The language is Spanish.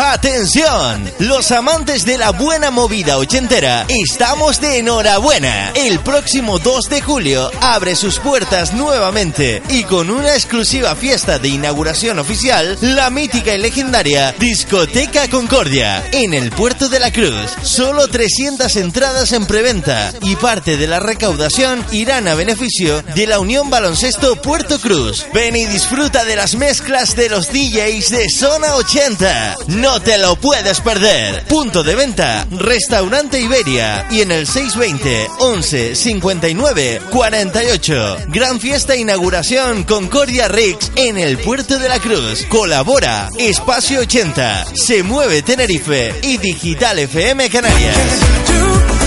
¡Atención! Los amantes de la buena movida ochentera estamos de enhorabuena. El próximo 2 de julio abre sus puertas nuevamente y con una exclusiva fiesta de inauguración oficial, la mítica y legendaria Discoteca Concordia en el Puerto de la Cruz. Solo 300 entradas en preventa y parte de la recaudación irán a beneficio de la Unión Baloncesto Puerto Cruz. Ven y disfruta de las mezclas de los DJs de Zona 80. No te lo puedes perder. Punto de venta, Restaurante Iberia y en el 620 11 59 48. Gran fiesta inauguración Concordia Rix en el Puerto de la Cruz. Colabora Espacio 80, Se Mueve Tenerife y Digital FM Canarias.